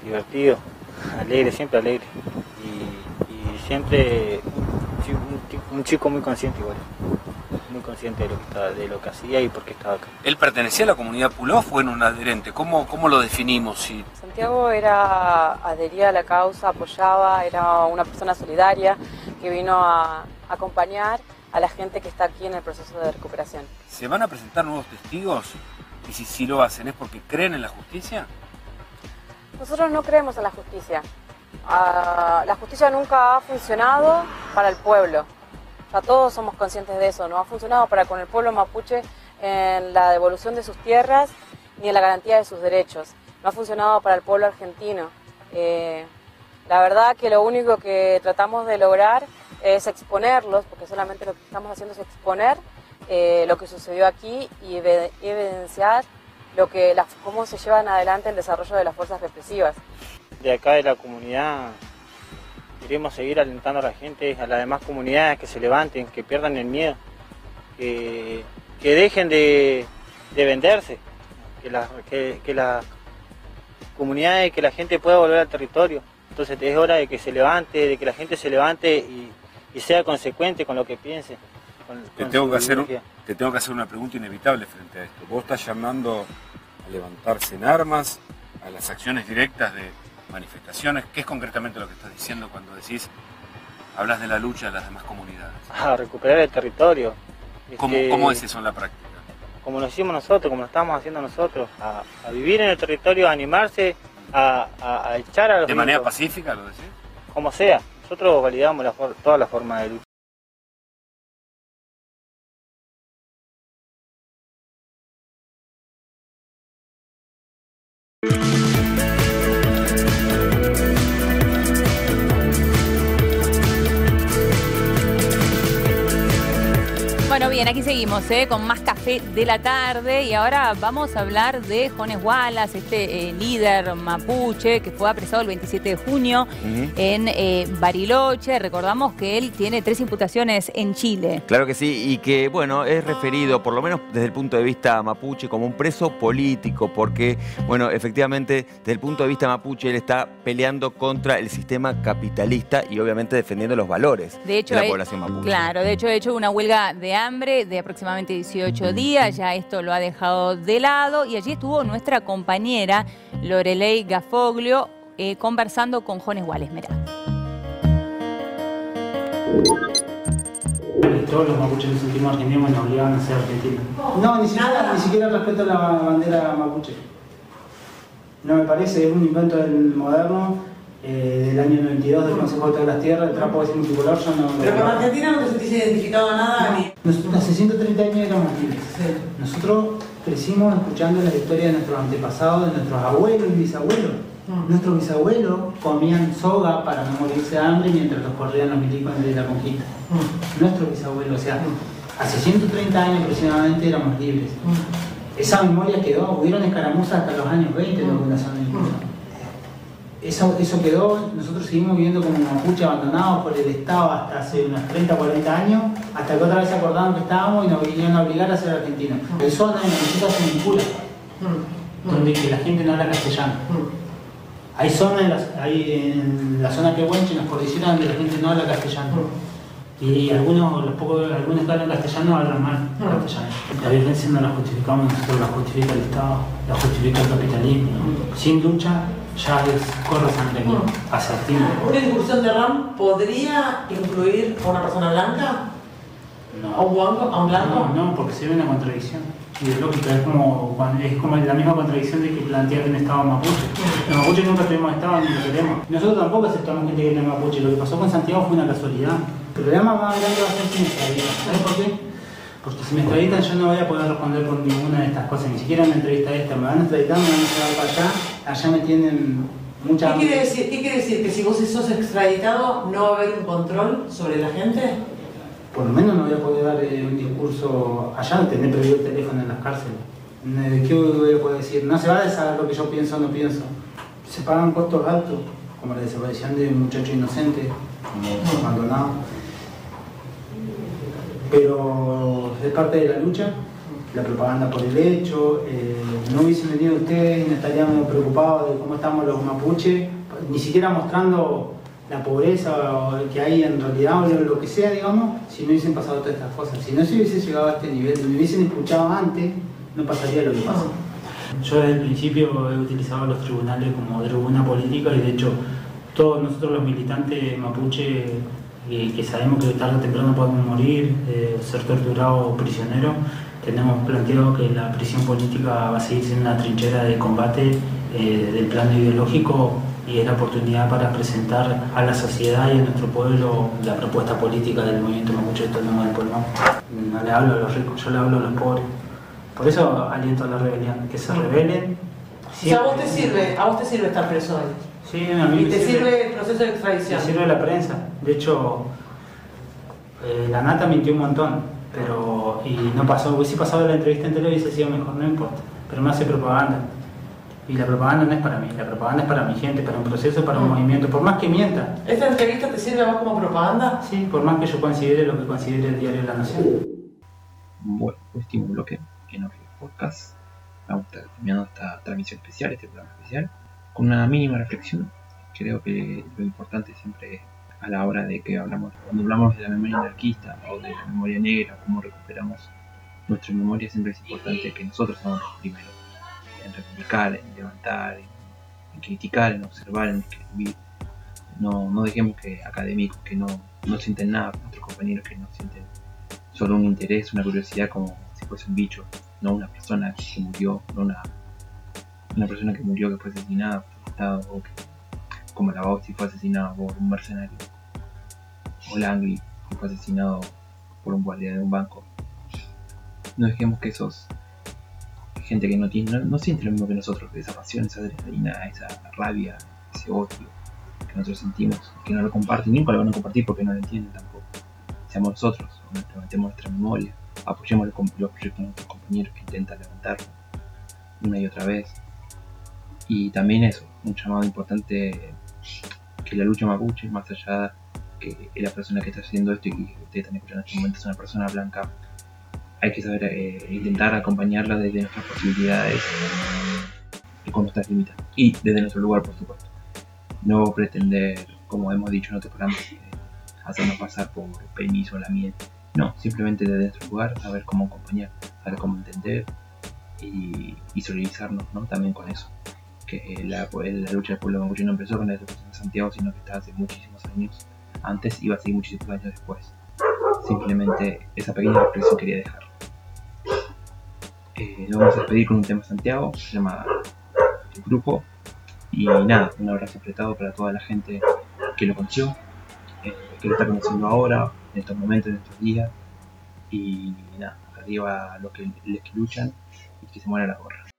Divertido, alegre, siempre alegre. Y, y siempre un chico muy consciente igual, muy consciente de lo que, está, de lo que hacía y por qué estaba acá. ¿Él pertenecía a la comunidad Puló o fue en un adherente? ¿Cómo, cómo lo definimos? Si... Santiago era adhería a la causa, apoyaba, era una persona solidaria que vino a acompañar a la gente que está aquí en el proceso de recuperación. ¿Se van a presentar nuevos testigos? Y si sí lo hacen, ¿es porque creen en la justicia? Nosotros no creemos en la justicia. Uh, la justicia nunca ha funcionado para el pueblo. Todos somos conscientes de eso. No ha funcionado para con el pueblo mapuche en la devolución de sus tierras ni en la garantía de sus derechos. No ha funcionado para el pueblo argentino. Eh, la verdad que lo único que tratamos de lograr es exponerlos, porque solamente lo que estamos haciendo es exponer eh, lo que sucedió aquí y evidenciar lo que, la, cómo se llevan adelante el desarrollo de las fuerzas represivas de acá de la comunidad queremos seguir alentando a la gente, a las demás comunidades que se levanten, que pierdan el miedo, que, que dejen de, de, venderse, que las que, que la comunidades, que la gente pueda volver al territorio. Entonces es hora de que se levante, de que la gente se levante y, y sea consecuente con lo que piense. Con, te, tengo que hacer, te tengo que hacer una pregunta inevitable frente a esto. Vos estás llamando a levantarse en armas, a las acciones directas de, manifestaciones. ¿Qué es concretamente lo que estás diciendo cuando decís, hablas de la lucha de las demás comunidades? A recuperar el territorio. ¿Cómo, Este, ¿Cómo, es eso en la práctica? Como lo hicimos nosotros, como lo estamos haciendo nosotros, a, a vivir en el territorio, a animarse, a, a, a echar a los ¿De manera pacífica lo decís? como sea. Nosotros validamos todas las formas de lucha. Bien, aquí seguimos ¿eh? con más café de la tarde y ahora vamos a hablar de Jones Wallace, este eh, líder mapuche que fue apresado el 27 de junio en eh, Bariloche. Recordamos que él tiene tres imputaciones en Chile. Claro que sí, y que bueno, es referido, por lo menos desde el punto de vista mapuche, como un preso político, porque, bueno, efectivamente, desde el punto de vista mapuche, él está peleando contra el sistema capitalista y obviamente defendiendo los valores De hecho, de la población mapuche. Claro, de hecho, he hecho una huelga de hambre de aproximadamente 18 días, ya esto lo ha dejado de lado y allí estuvo nuestra compañera Lorelei Gafoglio eh, conversando con Jones. Mirá. Todos los mapuches nos sentimos argentinos y nos obligaban a ser argentinos. No, ni siquiera, ni siquiera respeto la bandera mapuche. No me parece, es un invento del moderno eh, del año 92 del Consejo de las Tierras, el trapo ese multicolor, yo no... Pero con Argentina no te sentís identificado a nada ni... Nosotros hace 130 años éramos libres. Sí. Nosotros crecimos escuchando la historia de nuestros antepasados, de nuestros abuelos y bisabuelos. Mm. Nuestros bisabuelos comían soga para no morirse de hambre mientras los corrían los milicos de la conquista. Mm. Nuestros bisabuelos, o sea, hace 130 años aproximadamente éramos libres. Esa memoria quedó, hubieron escaramuzas hasta los años 20 de la población del. Eso, eso quedó, nosotros seguimos viviendo como mapuche abandonados por el Estado hasta hace unos 30 o 40 años, hasta que otra vez se acordaron que estábamos y nos vinieron a obligar a ser argentinos. Hay zonas en las que nosotros se vincula, donde que la gente no habla castellano. Hay zonas en, las- hay en la zona que en las cordilleras, donde la gente no habla castellano. Y algunos, los pocos, algunos que hablan castellano hablan mal castellano. La violencia no la justificamos nosotros, la justifica el Estado, la justifica el capitalismo. Sin lucha ya es, corre sangre aquí, asertivo. ¿Una incursión de RAM podría incluir a una persona blanca? ¿A un blanco? ¿A un blanco? No, no, porque se ve una contradicción ideológica, es como, es como la misma contradicción de que plantear un Estado mapuche. Los mapuches nunca tuvimos Estado ni lo queremos. Nosotros tampoco aceptamos gente que es mapuche, lo que pasó con Santiago fue una casualidad. El problema más grande va a ser si me extraditan. ¿Sabes por qué? Porque si me extraditan yo no voy a poder responder por ninguna de estas cosas, ni siquiera una entrevista esta. Me van a extraditar, me van a llevar para allá, allá me tienen mucha... ¿Qué quiere, decir, ¿Qué quiere decir? ¿Que si vos sos extraditado no va a haber un control sobre la gente? Por lo menos no voy a poder dar eh, un discurso allá, tener prohibido el teléfono en las cárceles. Eh, ¿Qué voy a poder decir? No se va a saber lo que yo pienso o no pienso. Se pagan costos altos, como la desaparición de un muchacho inocente, como abandonado. Pero es parte de la lucha, la propaganda por el hecho. eh, no hubiesen venido ustedes, no estaríamos preocupados de cómo estamos los mapuches, ni siquiera mostrando la pobreza que hay en realidad o lo que sea, digamos, si no hubiesen pasado todas estas cosas. Si no se hubiese llegado a este nivel, si me hubiesen escuchado antes, no pasaría lo que pasa. Yo desde el principio he utilizado los tribunales como tribuna política y de hecho todos nosotros los militantes mapuche eh, que sabemos que tarde o temprano podemos morir, eh, ser torturados o prisioneros, tenemos planteado que la prisión política va a seguir siendo una trinchera de combate eh, del plano ideológico y es la oportunidad para presentar a la sociedad y a nuestro pueblo la propuesta política del movimiento mapuche autónomo del pueblo. No le hablo a los ricos, yo le hablo a los pobres. Por eso aliento a la rebelión, que se rebelen. O sea, a vos te sirve, a vos te sirve estar preso hoy. Sí, a mí Y te sirve el proceso de extradición. Me sirve la prensa. De hecho, eh, la nata mintió un montón, pero y no pasó. Hubiese pasado la entrevista entera hubiese sido mejor, no importa. Pero me hace propaganda. Y la propaganda no es para mí, la propaganda es para mi gente, para un proceso, para un Mm. movimiento, por más que mienta. ¿Esta entrevista te sirve a vos como propaganda? Sí, por más que yo considere lo que considere el diario La Nación. Bueno, último bloque en Orgel Podcast. Vamos a estar terminando esta transmisión especial, este programa especial, con una mínima reflexión. Creo que lo importante siempre a la hora de que hablamos, cuando hablamos de la memoria anarquista o de la memoria negra, cómo recuperamos nuestra memoria, siempre es importante que nosotros seamos los primeros en reivindicar, en levantar, en, criticar, en observar, en escribir. No, no dejemos que académicos que no, no sienten nada, nuestros compañeros que no sienten solo un interés, una curiosidad como si fuese un bicho, no una persona que murió, no una, una persona que murió que fue asesinada por el Estado o que, como la Bausti fue asesinado por un mercenario Langley que fue asesinado por un guardia de un banco. No dejemos que esos gente que no tiene, no, no siente lo mismo que nosotros, esa pasión, esa adrenalina, esa rabia, ese odio que nosotros sentimos, que no lo comparten, nunca lo van a compartir porque no lo entienden tampoco. Seamos nosotros, levantemos nuestra memoria, apoyemos los proyectos de nuestros compañeros que intentan levantarlo una y otra vez. Y también eso, un llamado importante que la lucha mapuche, más allá que la persona que está haciendo esto y que ustedes están escuchando en este momento es una persona blanca, hay que saber eh, intentar acompañarla desde nuestras posibilidades y con nuestras límites. Y desde nuestro lugar, por supuesto. No pretender, como hemos dicho en otros programas, eh, hacernos pasar por permiso la miel. No, simplemente desde nuestro lugar, saber cómo acompañar, saber cómo entender y, y solidarizarnos ¿no? también con eso. Que eh, la, la lucha del pueblo mapuche no empezó con la de Santiago, sino que está hace muchísimos años antes va a seguir muchísimos años después. Simplemente esa pequeña reflexión quería dejar. Eh, lo vamos a despedir con un tema Santiago, se llama El Grupo, Y nada, un abrazo apretado para toda la gente que lo conoció, eh, que lo está conociendo ahora, en estos momentos, en estos días. Y nada, arriba los que, que luchan y que se mueran la gorra.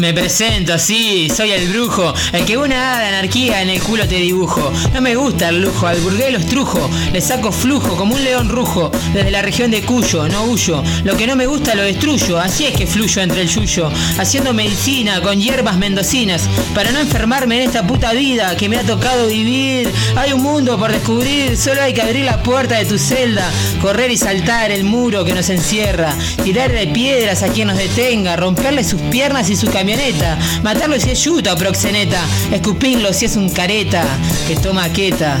Me presento, sí, soy el brujo, el que una hada de anarquía en el culo te dibujo. No me gusta el lujo, al burgués los trujo, le saco flujo como un león rujo, desde la región de Cuyo, no huyo. Lo que no me gusta lo destruyo, así es que fluyo entre el yuyo, haciendo medicina con hierbas mendocinas, para no enfermarme en esta puta vida que me ha tocado vivir. Hay un mundo por descubrir, solo hay que abrir la puerta de tu celda, correr y saltar el muro que nos encierra, tirarle piedras a quien nos detenga, romperle sus piernas y su matarlo si es yuta o proxeneta, escupirlo si es un careta. Que toma queta.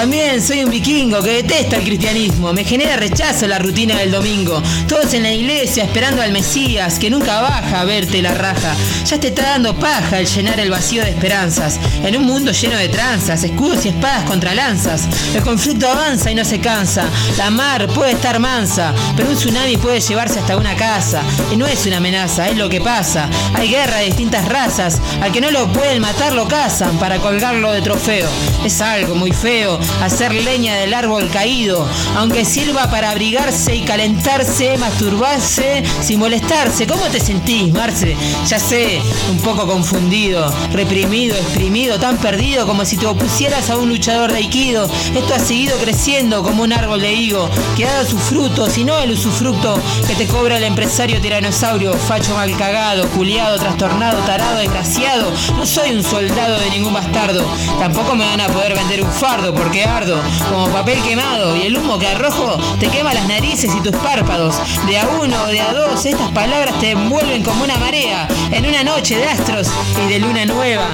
También soy un vikingo que detesta el cristianismo, me genera rechazo la rutina del domingo. Todos en la iglesia esperando al Mesías que nunca baja a verte la raja. Ya te está dando paja el llenar el vacío de esperanzas. En un mundo lleno de tranzas, escudos y espadas contra lanzas. El conflicto avanza y no se cansa. La mar puede estar mansa, pero un tsunami puede llevarse hasta una casa. Y no es una amenaza, es lo que pasa. Hay guerra de distintas razas. Al que no lo pueden matar lo cazan para colgarlo de trofeo. Es algo muy feo hacer leña del árbol caído, aunque sirva para abrigarse y calentarse, masturbarse sin molestarse. ¿Cómo te sentís, Marce? Ya sé, un poco confundido, reprimido, exprimido, tan perdido como si te opusieras a un luchador de Aikido. Esto ha seguido creciendo como un árbol de higo, que ha dado sus frutos y no el usufructo que te cobra el empresario tiranosaurio, facho mal cagado, culiado, trastornado, tarado, desgraciado. No soy un soldado de ningún bastardo. Tampoco me van a poder vender un fardo porque como papel quemado y el humo que arrojo te quema las narices y tus párpados. De a uno de a dos, estas palabras te envuelven como una marea en una noche de astros y de luna nueva.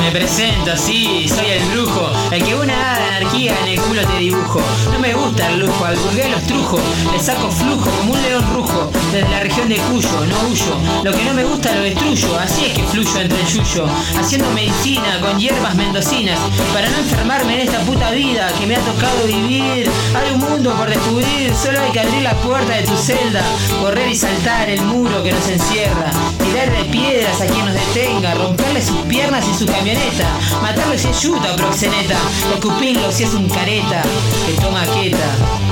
Me presento, sí, soy el brujo, el que una anarquía en el culo te dibujo. No me gusta el lujo, al burgués los trujo, le saco flujo como un león rujo, desde la región de Cuyo, no huyo. Lo que no me gusta lo destruyo, así es que fluyo entre el yuyo, haciendo medicina con hierbas mendocinas, para no enfermarme en esta puta vida que me ha tocado vivir. Hay un mundo por descubrir, solo hay que abrir la puerta de tu celda, correr y saltar el muro que nos encierra, tirarle piedras a quien nos detenga, romperle sus piernas y su camioneta, matarlo si es yuta o proxeneta, escupirlo si es un careta que toma queta.